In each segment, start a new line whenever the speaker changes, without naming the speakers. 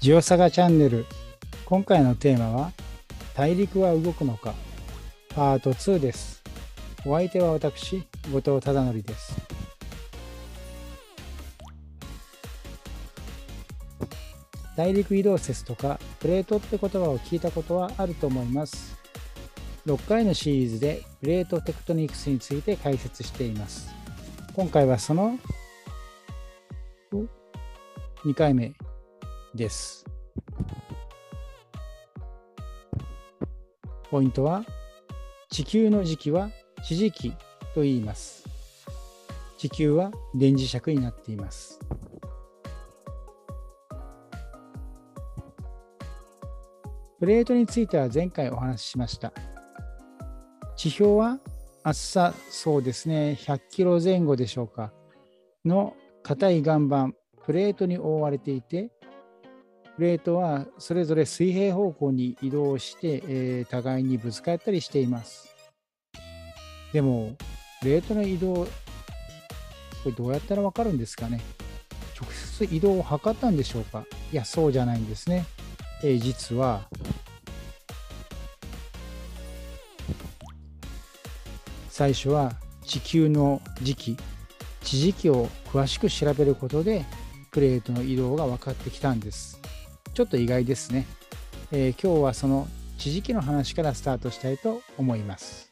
ジオサガチャンネル。今回のテーマは大陸は動くのか。パート2です。お相手は私後藤忠則です。大陸移動説とかプレートって言葉を聞いたことはあると思います。6回のシリーズでプレートテクトニクスについて解説しています。今回はその2回目。です。ポイントは地球の時期は地磁気と言います。地球は電磁石になっています。プレートについては前回お話ししました。地表は厚さそうですね100キロ前後でしょうかの硬い岩盤プレートに覆われていてプレートはそれぞれ水平方向に移動して、えー、互いにぶつかったりしています。でも、プレートの移動、これどうやったらわかるんですかね？直接移動を測ったんでしょうか？いや、そうじゃないんですね。えー、実は、最初は地球の時期、地磁気を詳しく調べることで、プレートの移動が分かってきたんです。ちょっと意外ですね。えー、今日はその地磁気の話からスタートしたいと思います。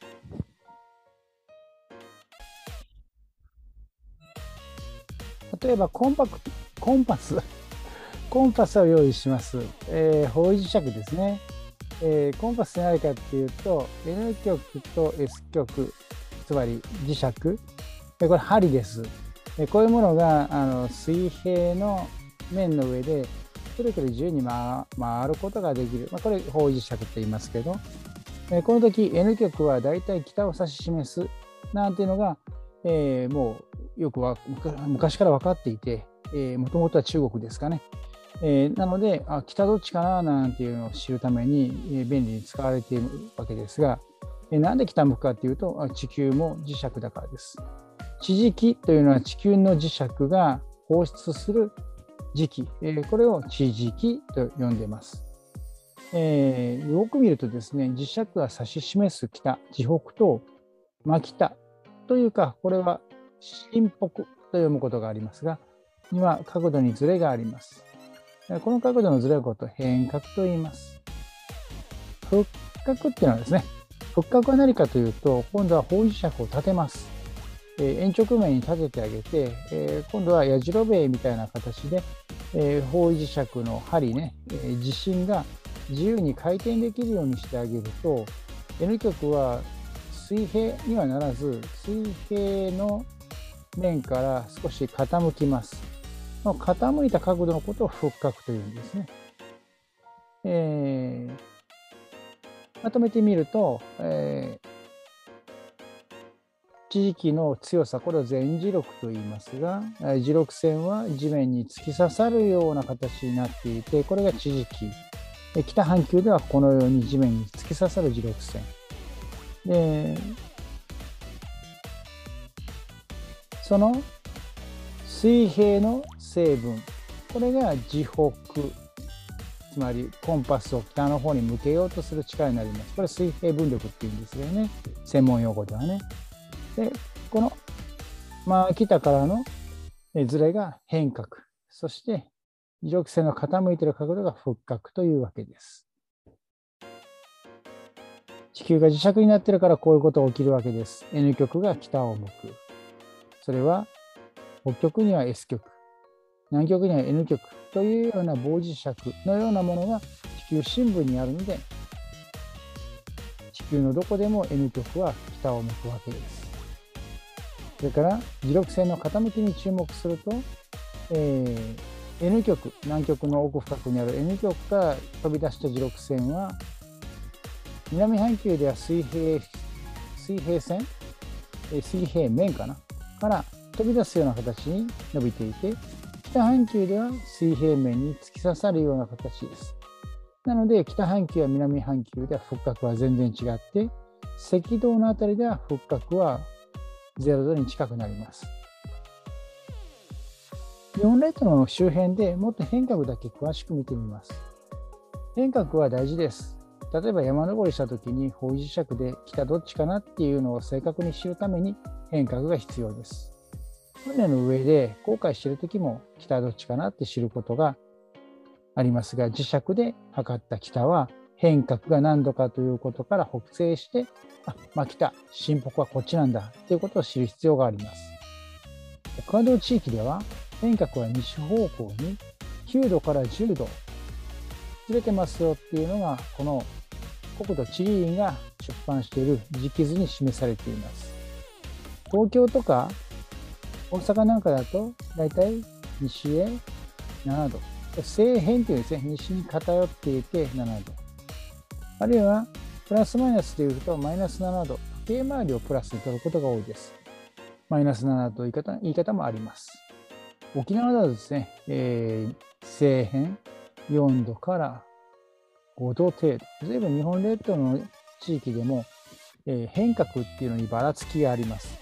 例えばコンパクコンパス？コンパスを用意します。えー、方位磁石ですね。えー、コンパスって何かっていうと N 極と S 極つまり磁石これ針です。こういうものがあの水平の面の上でくるくる自由に回ることができる、まあ、これ方位磁石って言いますけど、えこの時 N 極はだいたい北を指し示すなんていうのが、えー、もうよくは昔から分かっていてもともとは中国ですかね、えー、なのであ北どっちかななんていうのを知るために、え便利に使われているわけですが、え、なんで北向くかっていうと地球も磁石だからです。地磁気というのは地球の磁石が放出する時期、えこれを地磁気と呼んでいます。えー、よく見るとですね、磁石が指し示す北、地北と真北というか、これは新北と読むことがありますが、には角度にずれがあります。この角度のずれことを変角と言います。復角っていうのはですね、復角は何かというと、今度は方位磁石を立てます。え延直面に立ててあげて、え今度はやじろべえみたいな形で、え方位磁石の針ね、え地震が自由に回転できるようにしてあげると N 極は水平にはならず水平の面から少し傾きます。傾いた角度のことを復角というんですね。えー、まとめてみると、えー地域の強さ、これを全磁力と言いますが、磁力線は地面に突き刺さるような形になっていて、これが地磁気。北半球ではこのように地面に突き刺さる磁力線。でその水平の成分、これが磁北、つまりコンパスを北の方に向けようとする力になります。これ水平分力っていうんですよね。専門用語ではね。で、この、まあ、北からのずれが変角。そして、磁力線の傾いている角度が復角というわけです。地球が磁石になってるからこういうことが起きるわけです。N 極が北を向く。それは北極には S 極、南極には N 極というような棒磁石のようなものが地球深部にあるので、地球のどこでも N 極は北を向くわけです。それから磁力線の傾きに注目すると、えー、N 極南極の奥深くにある N 極から飛び出した磁力線は南半球では水平水平線、水平面かな？から飛び出すような形に伸びていて北半球では水平面に突き刺さるような形です。なので北半球や南半球では復角は全然違って赤道の辺りでは復角は0度に近くなります。日本列島の周辺でもっと変革だけ詳しく見てみます。変革は大事です。例えば山登りした時に方位磁石で北どっちかなっていうのを正確に知るために変革が必要です。船の上で航海している時も北どっちかなって知ることがありますが磁石で測った北は変革が何度かということから北西してあ、まあ、北新北はこっちなんだということを知る必要があります。エクアドル地域では変革は西方向に9度から10度ずれてますよっていうのがこの国土地理院が出版している時系図に示されています。東京とか大阪なんかだと大体西へ7度。西辺というですね、西に偏っていて7度。あるいはプラスマイナスでいうとマイナス7度。時計回りをプラスに取ることが多いです。マイナス7度という言い方言い方もあります。沖縄だとですね、えー、西辺4度から5度程度。随分日本列島の地域でも、えー、変革っていうのにばらつきがあります。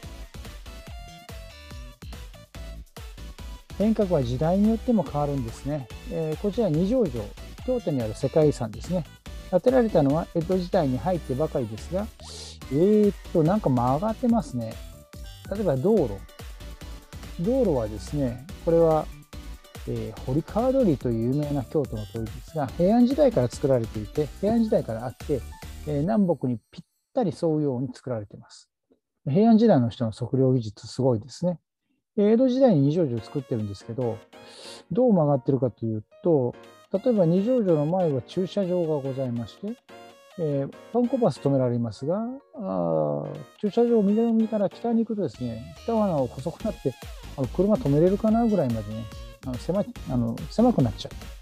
変革は時代によっても変わるんですね。えー、こちら二条城、京都にある世界遺産ですね。建てられたのは江戸時代に入ってばかりですが、えー、っと、なんか曲がってますね。例えば道路。道路はですね、これはえー、堀川通りという有名な京都の通りですが平安時代から作られていて平安時代からあって、えー、南北にぴったり沿うように作られています平安時代の人の測量技術すごいですね江戸時代に二条城を作ってるんですけどどう曲がってるかというと例えば二条城の前は駐車場がございまして、えー、パンコパス止められますがあ駐車場を南から北に行くとですね北側が細くなってあの車止めれるかなぐらいまでねあの狭あの狭くなっちゃう。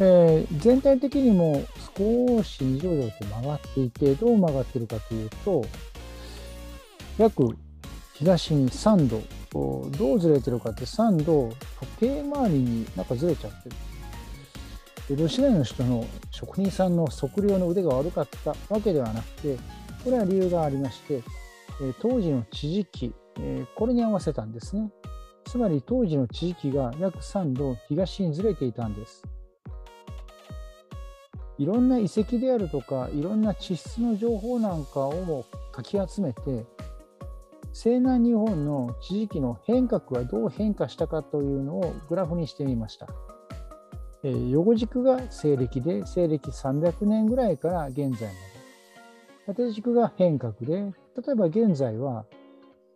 えー、全体的にも少し二条城って曲がっていて、どう曲がってるかというと、約東に3度、どうずれてるかって3度、時計回りになんかずれちゃってる。江戸時代の人の職人さんの測量の腕が悪かったわけではなくて、これは理由がありまして、当時の地磁気、これに合わせたんですね。つまり当時の地域が約3度東にずれていたんです。いろんな遺跡であるとかいろんな地質の情報なんかをかき集めて西南日本の地域の変革がどう変化したかというのをグラフにしてみました。え、横軸が西暦で西暦300年ぐらいから現在まで縦軸が変革で例えば現在は、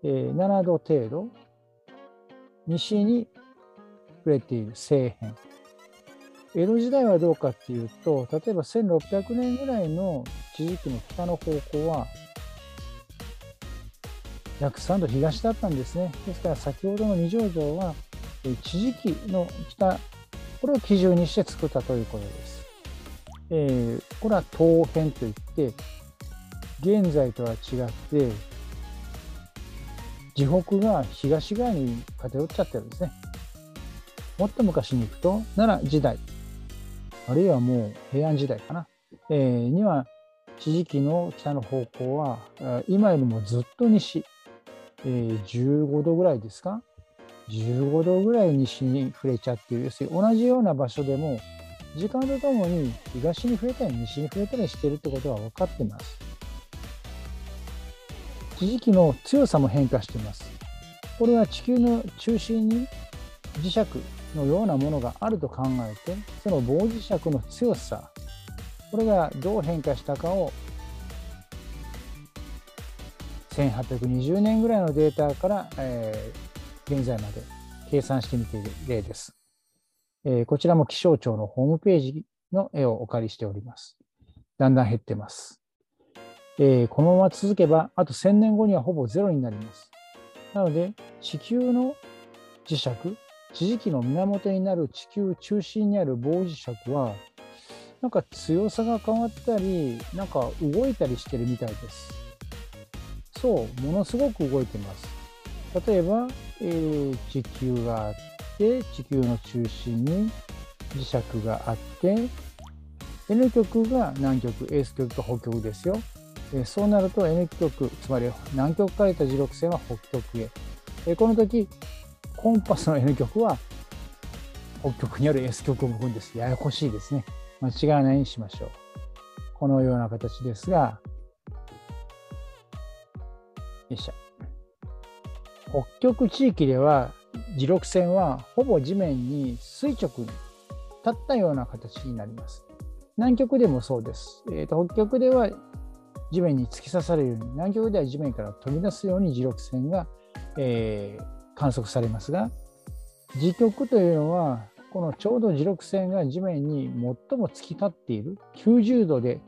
えー、7度程度西に触れている西辺。江戸時代はどうかっていうと、例えば1600年ぐらいの地磁気の北の方向は、約3度東だったんですね。ですから先ほどの二条城は、地磁気の北、これを基準にして作ったということです。えー、これは東辺といって、現在とは違って、地北が東側に偏っちゃってるんですね。もっと昔に行くと奈良時代あるいはもう平安時代かな、えー、には地磁気の北の方向は今よりもずっと西、えー、15度ぐらいですか15度ぐらい西に触れちゃってる要するに同じような場所でも時間とともに東に触れたり西に触れたりしているってことは分かってます。地磁気の強さも変化しています。これは地球の中心に磁石のようなものがあると考えて、その棒磁石の強さ、これがどう変化したかを1820年ぐらいのデータから、えー、現在まで計算してみている例です、えー、こちらも気象庁のホームページの絵をお借りしております。だんだん減ってます。えー、このまま続けば、あと1000年後にはほぼゼロになります。なので、地球の磁石、地磁気の源になる地球中心にある棒磁石は、なんか強さが変わったり、なんか動いたりしてるみたいです。そう、ものすごく動いてます。例えば、えー、地球があって、地球の中心に磁石があって、N 極が南極、S 極と北極ですよ。えそうなると N 極、つまり南極からた磁力線は北極へ。えこの時、コンパスの N 極は北極にある S 極部分です。ややこしいですね。間違わないにしましょう。このような形ですが、よいしょ。北極地域では磁力線はほぼ地面に垂直に立ったような形になります。南極でもそうです。えーと、北極では地面に突き刺されるように、南極では地面から飛び出すように磁力線が、えー、観測されますが、磁極というのは、このちょうど磁力線が地面に最も突き立っている、90度で、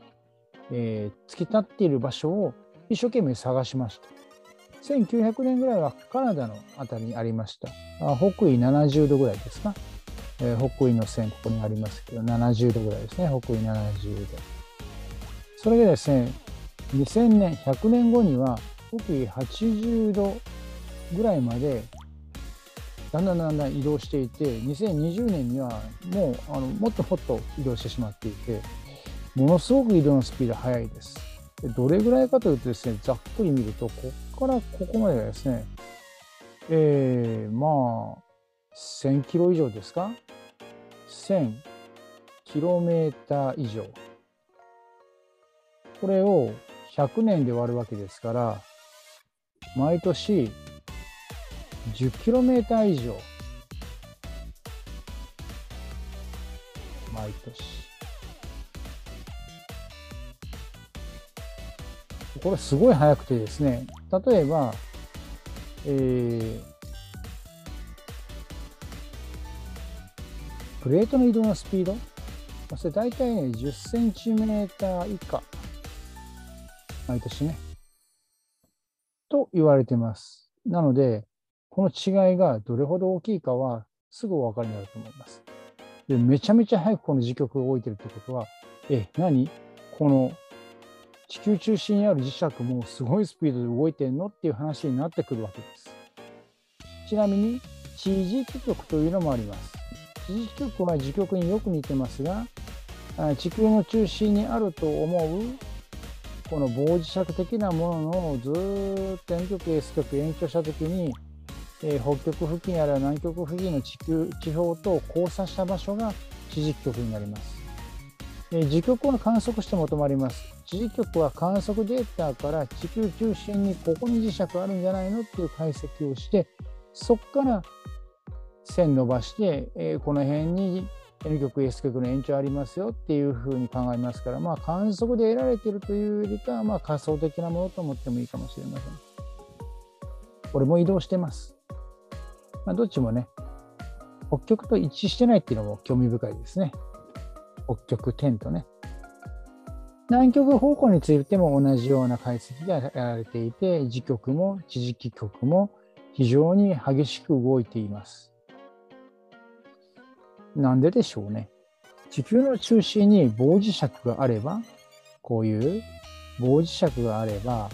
えー、突き立っている場所を一生懸命探しました。1900年ぐらいはカナダの辺りにありました。あ北緯70度ぐらいですか？えー、北緯の線ここにありますけど、70度ぐらいですね。北緯70度。それでですね、2000年、100年後には北緯80度ぐらいまでだんだんだんだん移動していて、2020年にはもうあのもっともっと移動してしまっていて、ものすごく移動のスピード速いです。でどれぐらいかというとですね、ざっくり見ると、こからここまでですね、えー、まあ、1000キロ以上ですか ?1000 キロメーター以上。これを100年で割るわけですから、毎年 10km 以上。毎年。これすごい速くてですね、例えば、えー、プレートの移動のスピード、それ大体ね、10センチメーター以下、毎年ね、と言われてます。なので、この違いがどれほど大きいかはすぐお分かりになると思います。で、めちゃめちゃ早くこの磁極が動いてるってことは、え、何？この地球中心にある磁石もすごいスピードで動いてんのっていう話になってくるわけです。ちなみに地磁気極というのもあります。地磁気極は磁極によく似てますが、地球の中心にあると思うこの棒磁石的なもののずっと N 極 S 極延長した時に、えー、北極付近あるいは南極付近の地球地表と交差した場所が地磁気極になります。えー、磁極は観測して求まります。地磁極は観測データから地球中心にここに磁石あるんじゃないのっていう解析をしてそこから線伸ばして、えー、この辺に N 極 S 極の延長ありますよっていうふうに考えますから、まあ、観測で得られているというよりかは、まあ、仮想的なものと思ってもいいかもしれません。これも移動してます。まあ、どっちもね、北極と一致してないっていうのも興味深いですね。北極点とね。南極方向についても同じような解析がやられていて、磁極も地磁気極も非常に激しく動いています。なんででしょうね。地球の中心に棒磁石があれば、こういう棒磁石があれば、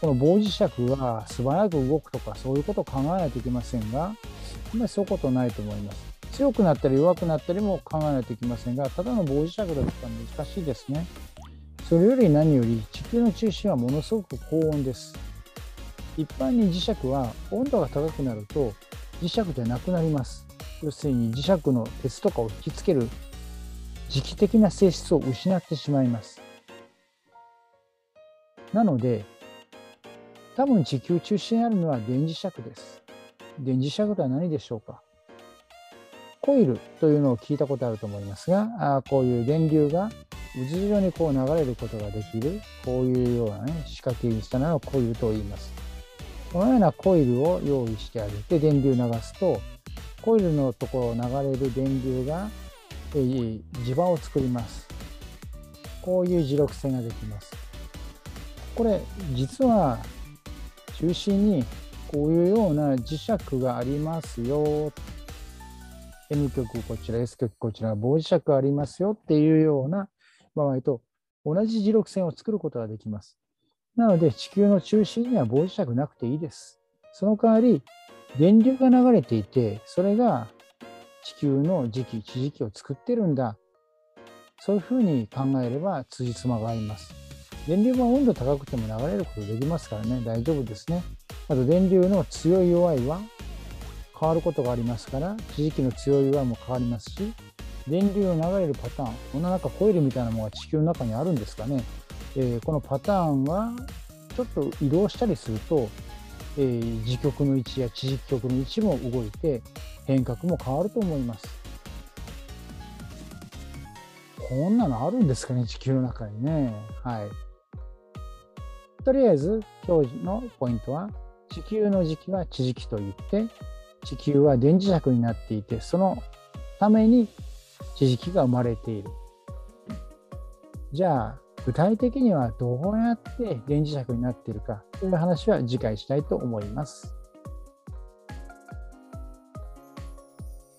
この棒磁石が素早く動くとかそういうことを考えないといけませんが、あんまりそういうことないと思います。強くなったり弱くなったりも考えないといけませんが、ただの棒磁石だったら難しいですね。それより何より地球の中心はものすごく高温です。一般に磁石は温度が高くなると磁石でなくなります。要するに磁石の鉄とかを引きつける磁気的な性質を失ってしまいます。なので多分地球中心にあるのは電磁石です。電磁石とは何でしょうか？コイルというのを聞いたことあると思いますが、あこういう電流が渦状にこう流れることができる、こういうようなね、仕掛けにしたのをコイルと言います。このようなコイルを用意してあげて電流流すと、コイルのところを流れる電流が、磁場を作ります。こういう磁力線ができます。これ、実は中心にこういうような磁石がありますよ N 極こちら、S 極こちら、棒磁石ありますよっていうような場合と同じ磁力線を作ることができます。なので地球の中心には棒磁石なくていいです。その代わり電流が流れていて、それが地球の磁気、地磁気を作ってるんだ。そういうふうに考えれば辻褄が合います。電流が温度高くても流れることできますからね、大丈夫ですね。あと電流の強い弱いは変わることがありますから地磁気の強い弱いも変わりますし電流の流れるパターン。こんな中コイルみたいなものが地球の中にあるんですかね、えー、このパターンはちょっと移動したりすると、えー、磁極の位置や地磁気極の位置も動いて変革も変わると思います。こんなのあるんですかね地球の中にね。はい。とりあえず今日のポイントは地球の磁気は地磁気といって地球は電磁石になっていてそのために地磁気が生まれている。じゃあ具体的にはどうやって電磁石になっているかという話は次回したいと思います。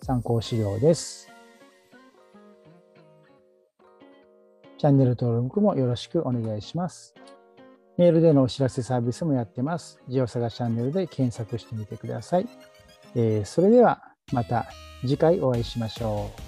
参考資料です。チャンネル登録もよろしくお願いします。メールでのお知らせサービスもやってます。ジオサガチャンネルで検索してみてください。えー、それではまた次回お会いしましょう。